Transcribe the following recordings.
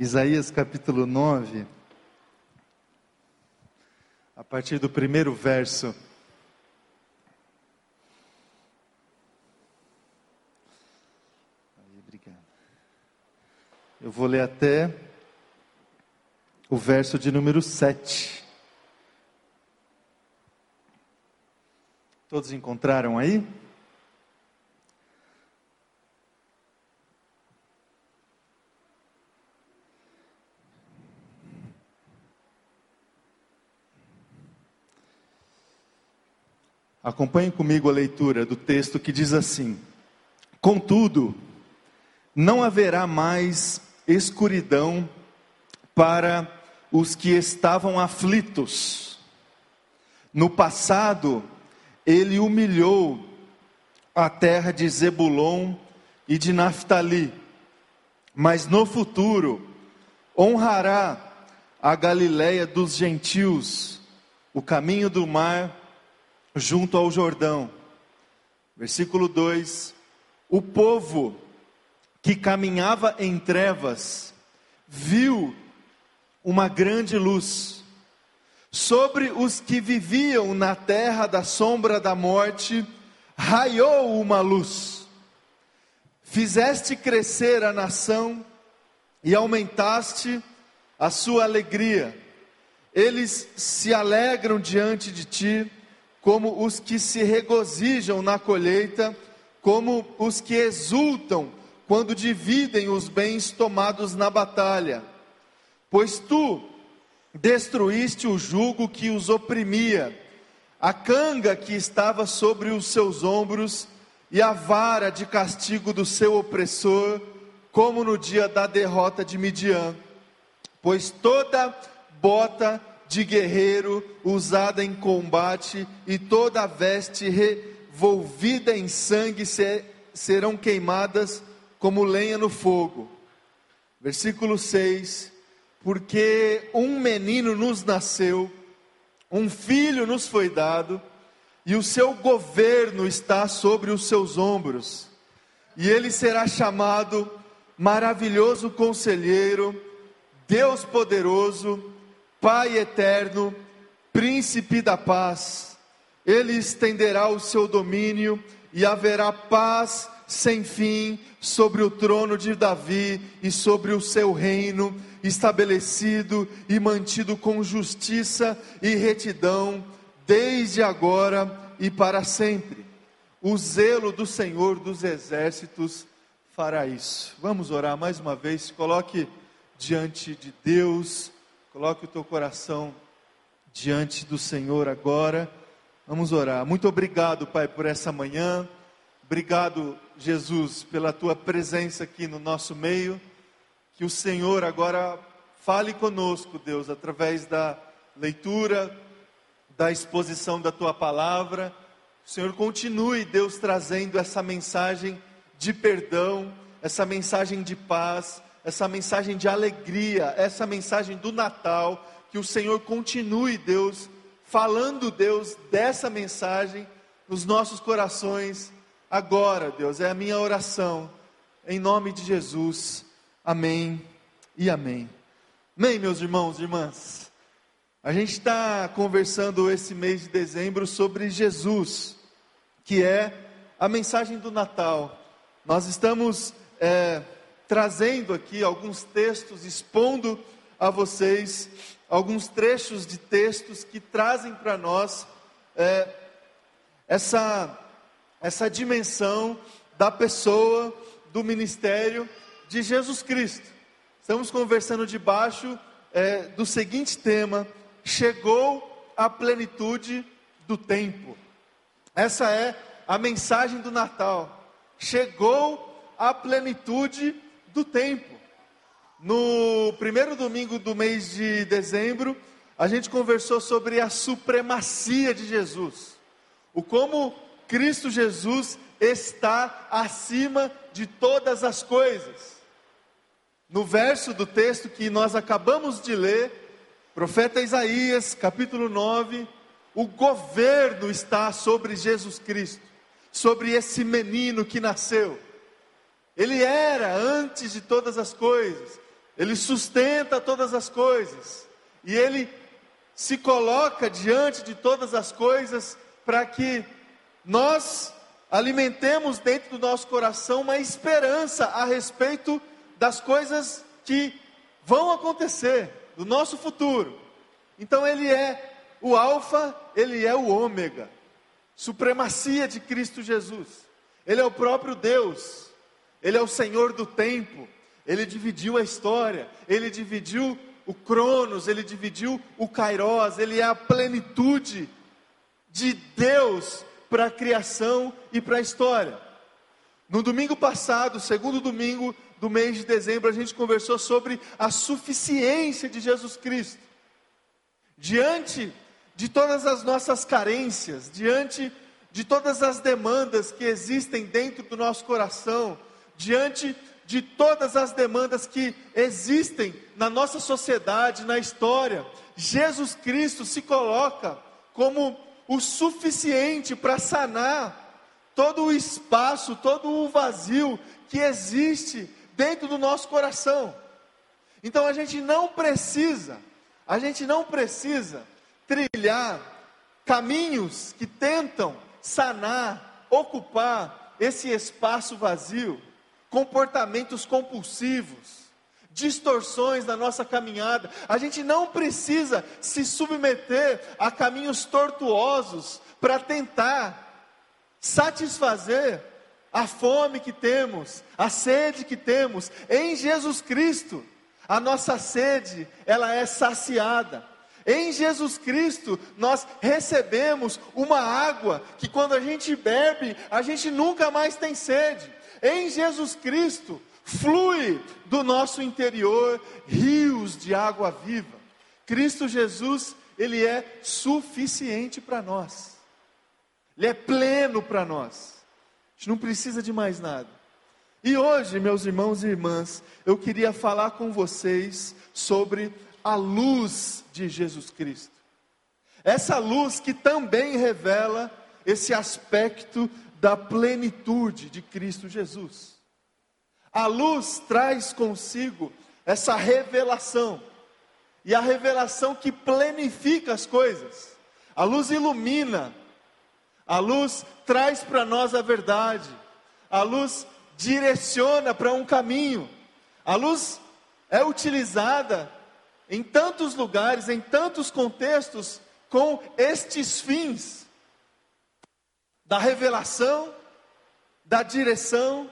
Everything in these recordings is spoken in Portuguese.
Isaías capítulo 9, a partir do primeiro verso. Eu vou ler até o verso de número 7. Todos encontraram aí? Acompanhe comigo a leitura do texto que diz assim: Contudo, não haverá mais escuridão para os que estavam aflitos. No passado, ele humilhou a terra de Zebulon e de Naphtali, mas no futuro honrará a Galiléia dos gentios, o caminho do mar junto ao Jordão. Versículo 2: O povo que caminhava em trevas viu uma grande luz. Sobre os que viviam na terra da sombra da morte, raiou uma luz. Fizeste crescer a nação e aumentaste a sua alegria. Eles se alegram diante de ti como os que se regozijam na colheita, como os que exultam quando dividem os bens tomados na batalha. Pois tu destruíste o jugo que os oprimia, a canga que estava sobre os seus ombros e a vara de castigo do seu opressor, como no dia da derrota de Midian. Pois toda bota de guerreiro usada em combate, e toda a veste revolvida em sangue serão queimadas como lenha no fogo. Versículo 6: Porque um menino nos nasceu, um filho nos foi dado, e o seu governo está sobre os seus ombros, e ele será chamado Maravilhoso Conselheiro, Deus Poderoso, Pai eterno, príncipe da paz, ele estenderá o seu domínio e haverá paz sem fim sobre o trono de Davi e sobre o seu reino, estabelecido e mantido com justiça e retidão, desde agora e para sempre. O zelo do Senhor dos exércitos fará isso. Vamos orar mais uma vez, coloque diante de Deus Coloque o teu coração diante do Senhor agora. Vamos orar. Muito obrigado, Pai, por essa manhã. Obrigado, Jesus, pela tua presença aqui no nosso meio. Que o Senhor agora fale conosco, Deus, através da leitura, da exposição da tua palavra. O Senhor continue, Deus, trazendo essa mensagem de perdão, essa mensagem de paz essa mensagem de alegria, essa mensagem do Natal, que o Senhor continue, Deus, falando, Deus, dessa mensagem nos nossos corações agora, Deus, é a minha oração, em nome de Jesus, amém e amém. Amém, meus irmãos e irmãs. A gente está conversando esse mês de dezembro sobre Jesus, que é a mensagem do Natal. Nós estamos é, trazendo aqui alguns textos, expondo a vocês alguns trechos de textos que trazem para nós é, essa, essa dimensão da pessoa, do ministério de Jesus Cristo. Estamos conversando debaixo é, do seguinte tema: chegou a plenitude do tempo. Essa é a mensagem do Natal. Chegou a plenitude do tempo. No primeiro domingo do mês de dezembro, a gente conversou sobre a supremacia de Jesus. O como Cristo Jesus está acima de todas as coisas. No verso do texto que nós acabamos de ler, profeta Isaías, capítulo 9, o governo está sobre Jesus Cristo, sobre esse menino que nasceu. Ele era antes de todas as coisas. ele sustenta todas as coisas, e ele se coloca diante de todas as coisas para que nós alimentemos dentro do nosso coração uma esperança a respeito das coisas que vão acontecer, do nosso futuro. Então ele é o Alfa, ele é o Ômega, supremacia de Cristo Jesus. Ele é o próprio Deus, ele é o Senhor do tempo, ele dividiu a história, ele dividiu o Cronos, ele dividiu o Kairos, ele é a plenitude de Deus para a criação e para a história. No domingo passado, segundo domingo do mês de dezembro, a gente conversou sobre a suficiência de Jesus Cristo. Diante de todas as nossas carências, diante de todas as demandas que existem dentro do nosso coração, diante de todas as demandas que existem na nossa sociedade, na história, Jesus Cristo se coloca como o suficiente para sanar todo o espaço, todo o vazio que existe dentro do nosso coração. Então a gente não precisa, a gente não precisa trilhar caminhos que tentam sanar, ocupar esse espaço vazio comportamentos compulsivos, distorções na nossa caminhada. A gente não precisa se submeter a caminhos tortuosos para tentar satisfazer a fome que temos, a sede que temos em Jesus Cristo. A nossa sede, ela é saciada. Em Jesus Cristo, nós recebemos uma água que quando a gente bebe, a gente nunca mais tem sede. Em Jesus Cristo flui do nosso interior rios de água viva. Cristo Jesus, ele é suficiente para nós. Ele é pleno para nós. A gente não precisa de mais nada. E hoje, meus irmãos e irmãs, eu queria falar com vocês sobre a luz de Jesus Cristo. Essa luz que também revela esse aspecto da plenitude de Cristo Jesus. A luz traz consigo essa revelação, e a revelação que plenifica as coisas. A luz ilumina, a luz traz para nós a verdade, a luz direciona para um caminho, a luz é utilizada em tantos lugares, em tantos contextos, com estes fins da revelação, da direção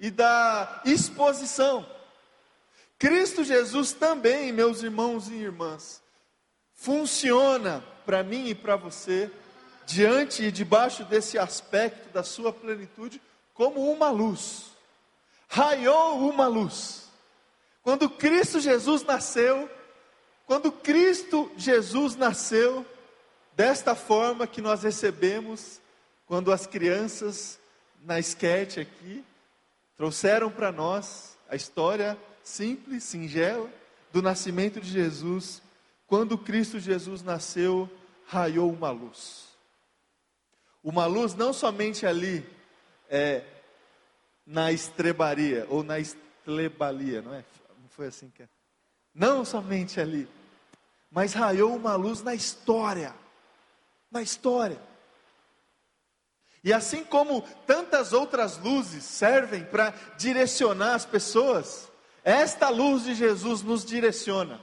e da exposição. Cristo Jesus também, meus irmãos e irmãs, funciona para mim e para você, diante e debaixo desse aspecto da sua plenitude, como uma luz. Raiou uma luz. Quando Cristo Jesus nasceu, quando Cristo Jesus nasceu, desta forma que nós recebemos quando as crianças na esquete aqui trouxeram para nós a história simples, singela do nascimento de Jesus, quando Cristo Jesus nasceu, raiou uma luz. Uma luz não somente ali é, na estrebaria ou na estrebalia, não é? Não foi assim que é. Não somente ali, mas raiou uma luz na história. Na história. E assim como tantas outras luzes servem para direcionar as pessoas, esta luz de Jesus nos direciona.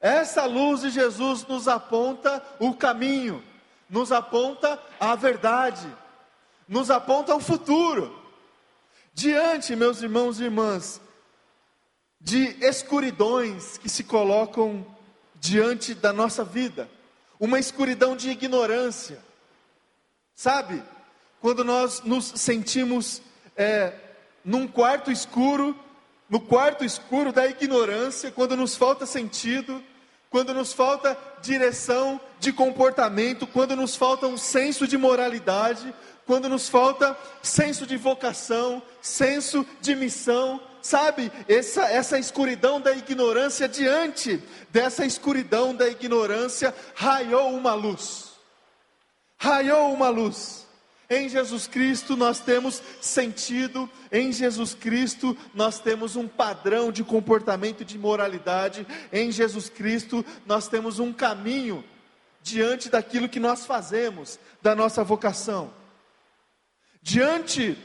Essa luz de Jesus nos aponta o caminho, nos aponta a verdade, nos aponta o futuro. Diante, meus irmãos e irmãs, de escuridões que se colocam diante da nossa vida, uma escuridão de ignorância, Sabe, quando nós nos sentimos é, num quarto escuro, no quarto escuro da ignorância, quando nos falta sentido, quando nos falta direção de comportamento, quando nos falta um senso de moralidade, quando nos falta senso de vocação, senso de missão, sabe? Essa, essa escuridão da ignorância, diante dessa escuridão da ignorância, raiou uma luz raiou uma luz. Em Jesus Cristo nós temos sentido, em Jesus Cristo nós temos um padrão de comportamento de moralidade, em Jesus Cristo nós temos um caminho diante daquilo que nós fazemos, da nossa vocação. Diante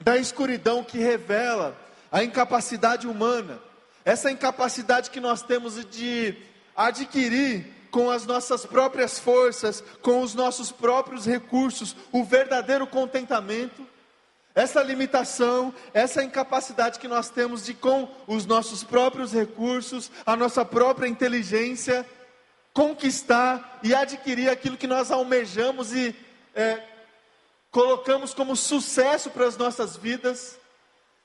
da escuridão que revela a incapacidade humana, essa incapacidade que nós temos de adquirir com as nossas próprias forças, com os nossos próprios recursos, o verdadeiro contentamento, essa limitação, essa incapacidade que nós temos de, com os nossos próprios recursos, a nossa própria inteligência, conquistar e adquirir aquilo que nós almejamos e é, colocamos como sucesso para as nossas vidas,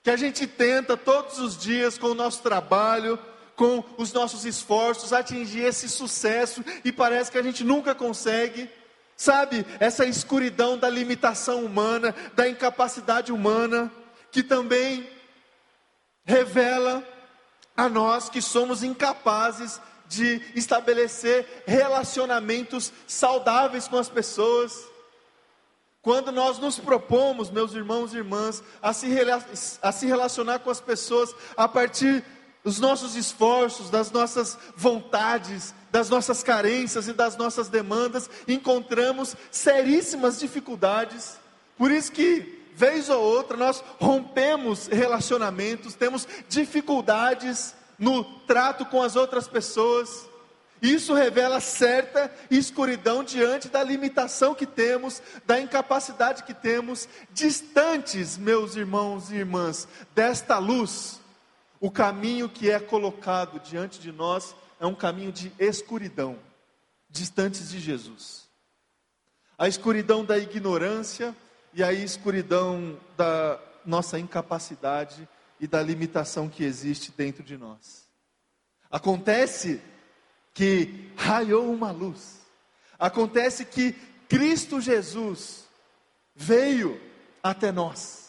que a gente tenta todos os dias com o nosso trabalho, com os nossos esforços, atingir esse sucesso e parece que a gente nunca consegue. Sabe, essa escuridão da limitação humana, da incapacidade humana, que também revela a nós que somos incapazes de estabelecer relacionamentos saudáveis com as pessoas. Quando nós nos propomos, meus irmãos e irmãs, a se, a se relacionar com as pessoas a partir dos nossos esforços, das nossas vontades, das nossas carências e das nossas demandas, encontramos seríssimas dificuldades. Por isso que, vez ou outra, nós rompemos relacionamentos, temos dificuldades no trato com as outras pessoas. Isso revela certa escuridão diante da limitação que temos, da incapacidade que temos, distantes, meus irmãos e irmãs, desta luz o caminho que é colocado diante de nós é um caminho de escuridão, distantes de Jesus. A escuridão da ignorância e a escuridão da nossa incapacidade e da limitação que existe dentro de nós. Acontece que raiou uma luz. Acontece que Cristo Jesus veio até nós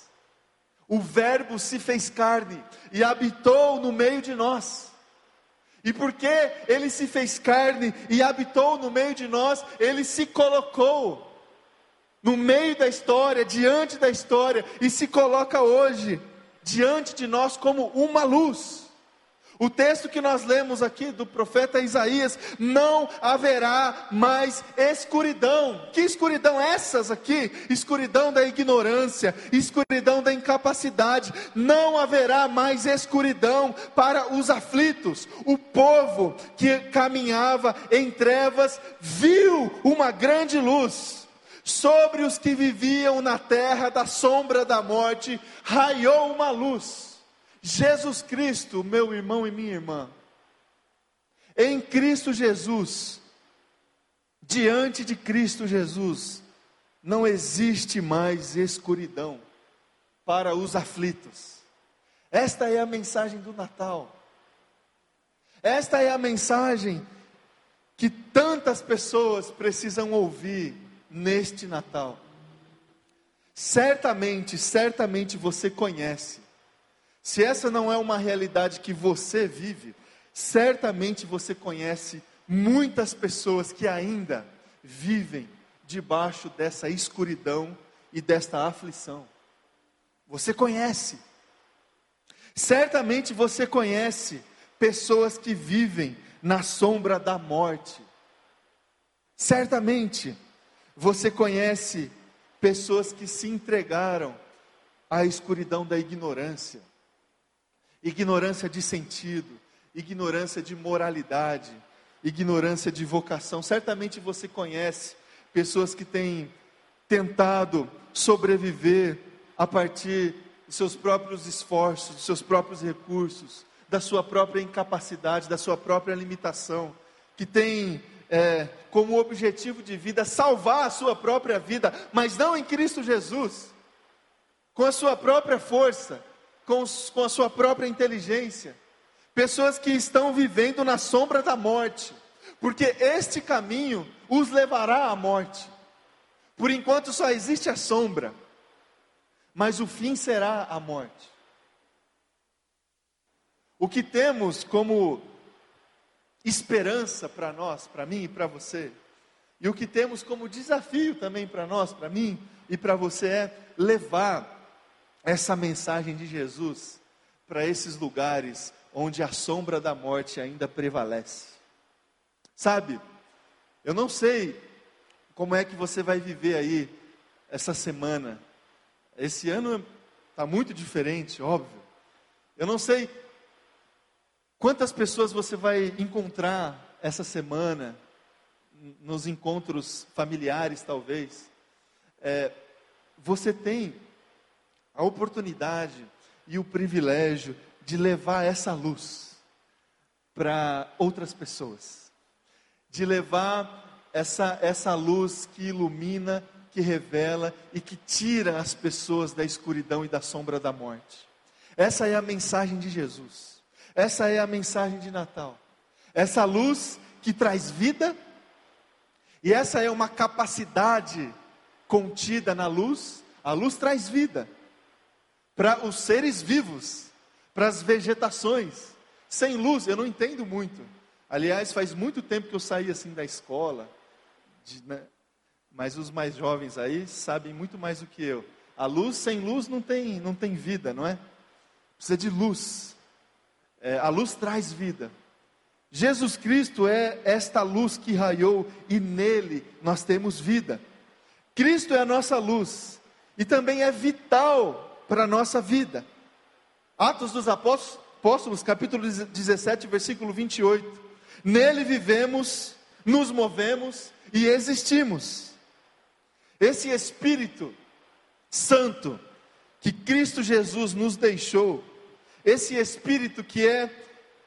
o Verbo se fez carne e habitou no meio de nós. E porque ele se fez carne e habitou no meio de nós, ele se colocou no meio da história, diante da história, e se coloca hoje diante de nós como uma luz. O texto que nós lemos aqui do profeta Isaías, não haverá mais escuridão. Que escuridão essas aqui? Escuridão da ignorância, escuridão da incapacidade. Não haverá mais escuridão para os aflitos. O povo que caminhava em trevas viu uma grande luz. Sobre os que viviam na terra da sombra da morte, raiou uma luz Jesus Cristo, meu irmão e minha irmã, em Cristo Jesus, diante de Cristo Jesus, não existe mais escuridão para os aflitos. Esta é a mensagem do Natal. Esta é a mensagem que tantas pessoas precisam ouvir neste Natal. Certamente, certamente você conhece se essa não é uma realidade que você vive, certamente você conhece muitas pessoas que ainda vivem debaixo dessa escuridão e desta aflição. Você conhece. Certamente você conhece pessoas que vivem na sombra da morte. Certamente você conhece pessoas que se entregaram à escuridão da ignorância ignorância de sentido, ignorância de moralidade, ignorância de vocação. Certamente você conhece pessoas que têm tentado sobreviver a partir dos seus próprios esforços, dos seus próprios recursos, da sua própria incapacidade, da sua própria limitação, que têm é, como objetivo de vida salvar a sua própria vida, mas não em Cristo Jesus, com a sua própria força, com, com a sua própria inteligência, pessoas que estão vivendo na sombra da morte, porque este caminho os levará à morte. Por enquanto só existe a sombra, mas o fim será a morte. O que temos como esperança para nós, para mim e para você, e o que temos como desafio também para nós, para mim e para você é levar essa mensagem de Jesus para esses lugares onde a sombra da morte ainda prevalece. Sabe, eu não sei como é que você vai viver aí essa semana. Esse ano está muito diferente, óbvio. Eu não sei quantas pessoas você vai encontrar essa semana, nos encontros familiares, talvez. É, você tem a oportunidade e o privilégio de levar essa luz para outras pessoas, de levar essa, essa luz que ilumina, que revela e que tira as pessoas da escuridão e da sombra da morte. Essa é a mensagem de Jesus, essa é a mensagem de Natal, essa luz que traz vida, e essa é uma capacidade contida na luz, a luz traz vida para os seres vivos, para as vegetações. Sem luz, eu não entendo muito. Aliás, faz muito tempo que eu saí assim da escola, de, né? mas os mais jovens aí sabem muito mais do que eu. A luz sem luz não tem, não tem vida, não é? Precisa de luz. É, a luz traz vida. Jesus Cristo é esta luz que raiou e nele nós temos vida. Cristo é a nossa luz e também é vital para a nossa vida. Atos dos Apóstolos, capítulo 17, versículo 28. Nele vivemos, nos movemos e existimos. Esse Espírito Santo que Cristo Jesus nos deixou, esse Espírito que é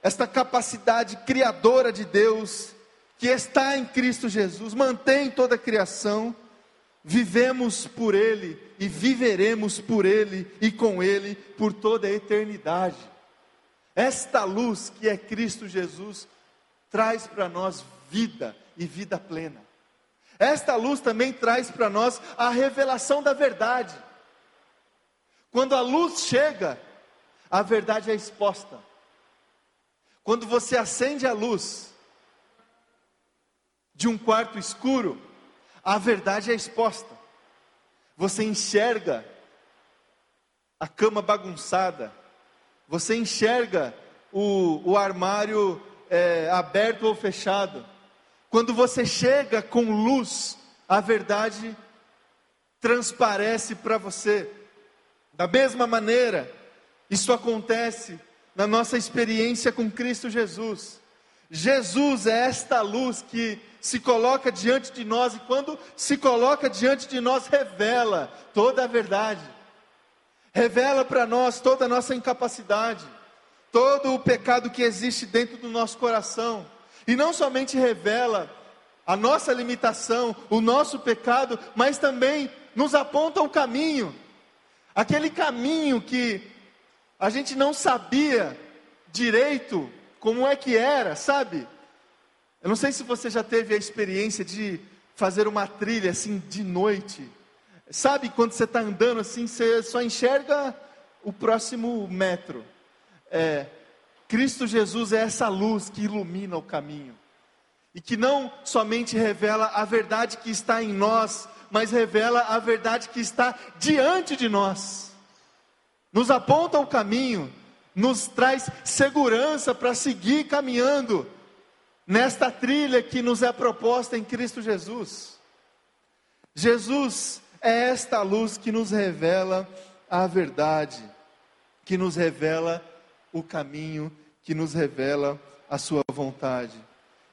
esta capacidade criadora de Deus, que está em Cristo Jesus, mantém toda a criação, vivemos por Ele e viveremos por Ele e com Ele por toda a eternidade. Esta luz que é Cristo Jesus traz para nós vida e vida plena. Esta luz também traz para nós a revelação da verdade. Quando a luz chega, a verdade é exposta. Quando você acende a luz de um quarto escuro, a verdade é exposta. Você enxerga a cama bagunçada, você enxerga o, o armário é, aberto ou fechado. Quando você chega com luz, a verdade transparece para você. Da mesma maneira, isso acontece na nossa experiência com Cristo Jesus. Jesus é esta luz que se coloca diante de nós e quando se coloca diante de nós, revela toda a verdade, revela para nós toda a nossa incapacidade, todo o pecado que existe dentro do nosso coração, e não somente revela a nossa limitação, o nosso pecado, mas também nos aponta o caminho, aquele caminho que a gente não sabia direito como é que era, sabe? Eu não sei se você já teve a experiência de fazer uma trilha assim de noite. Sabe quando você está andando assim, você só enxerga o próximo metro. É, Cristo Jesus é essa luz que ilumina o caminho. E que não somente revela a verdade que está em nós, mas revela a verdade que está diante de nós. Nos aponta o caminho, nos traz segurança para seguir caminhando nesta trilha que nos é proposta em Cristo Jesus. Jesus é esta luz que nos revela a verdade, que nos revela o caminho, que nos revela a sua vontade.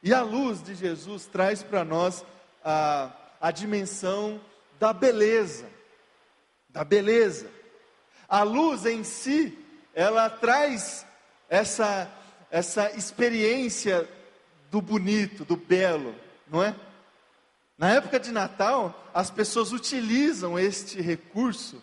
E a luz de Jesus traz para nós a, a dimensão da beleza, da beleza. A luz em si, ela traz essa, essa experiência do bonito, do belo, não é? Na época de Natal, as pessoas utilizam este recurso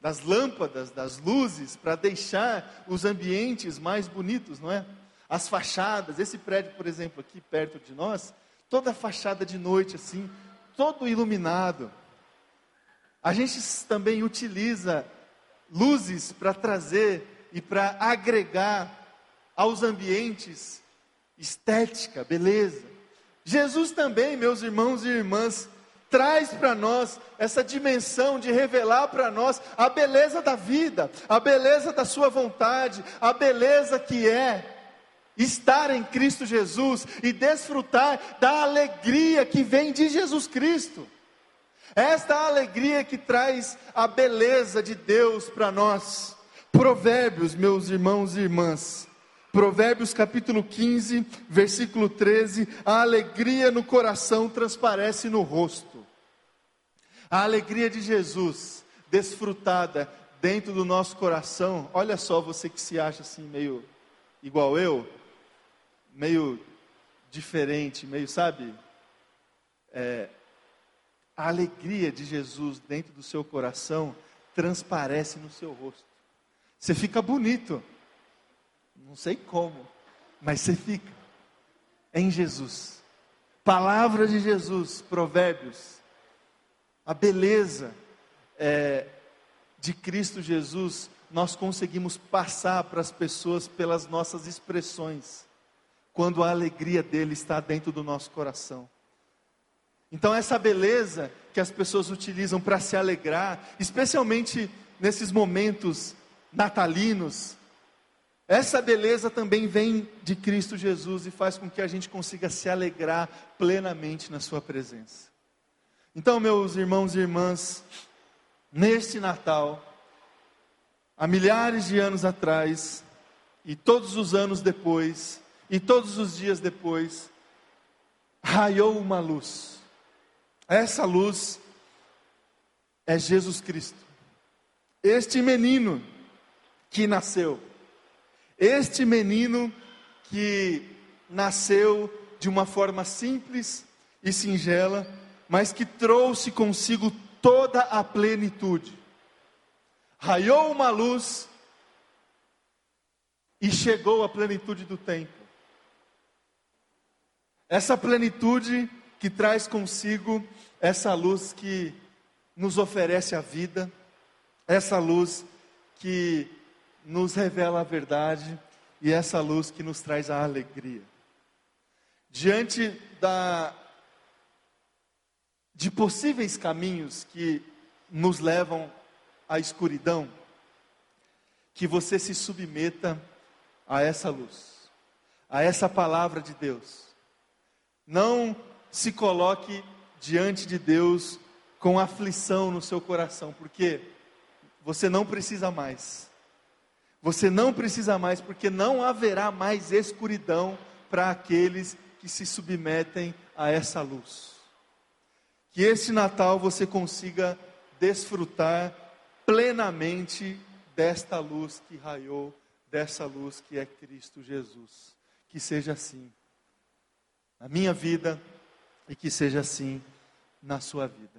das lâmpadas, das luzes, para deixar os ambientes mais bonitos, não é? As fachadas, esse prédio, por exemplo, aqui perto de nós, toda fachada de noite assim, todo iluminado. A gente também utiliza luzes para trazer e para agregar aos estética, beleza. Jesus também, meus irmãos e irmãs, traz para nós essa dimensão de revelar para nós a beleza da vida, a beleza da Sua vontade, a beleza que é estar em Cristo Jesus e desfrutar da alegria que vem de Jesus Cristo. Esta alegria que traz a beleza de Deus para nós. Provérbios, meus irmãos e irmãs. Provérbios capítulo 15, versículo 13: a alegria no coração transparece no rosto. A alegria de Jesus, desfrutada dentro do nosso coração. Olha só, você que se acha assim meio igual eu, meio diferente, meio, sabe? É, a alegria de Jesus dentro do seu coração transparece no seu rosto. Você fica bonito. Não sei como, mas você fica. em Jesus. Palavra de Jesus, Provérbios. A beleza é, de Cristo Jesus, nós conseguimos passar para as pessoas pelas nossas expressões quando a alegria dele está dentro do nosso coração. Então, essa beleza que as pessoas utilizam para se alegrar, especialmente nesses momentos natalinos, essa beleza também vem de Cristo Jesus e faz com que a gente consiga se alegrar plenamente na Sua presença. Então, meus irmãos e irmãs, neste Natal, há milhares de anos atrás, e todos os anos depois, e todos os dias depois, raiou uma luz. Essa luz é Jesus Cristo. Este menino que nasceu, este menino que nasceu de uma forma simples e singela, mas que trouxe consigo toda a plenitude. Raiou uma luz e chegou a plenitude do tempo. Essa plenitude que traz consigo essa luz que nos oferece a vida, essa luz que nos revela a verdade e essa luz que nos traz a alegria. Diante da de possíveis caminhos que nos levam à escuridão, que você se submeta a essa luz, a essa palavra de Deus não se coloque diante de Deus com aflição no seu coração, porque você não precisa mais. Você não precisa mais, porque não haverá mais escuridão para aqueles que se submetem a essa luz. Que este Natal você consiga desfrutar plenamente desta luz que raiou, dessa luz que é Cristo Jesus. Que seja assim na minha vida e que seja assim na sua vida.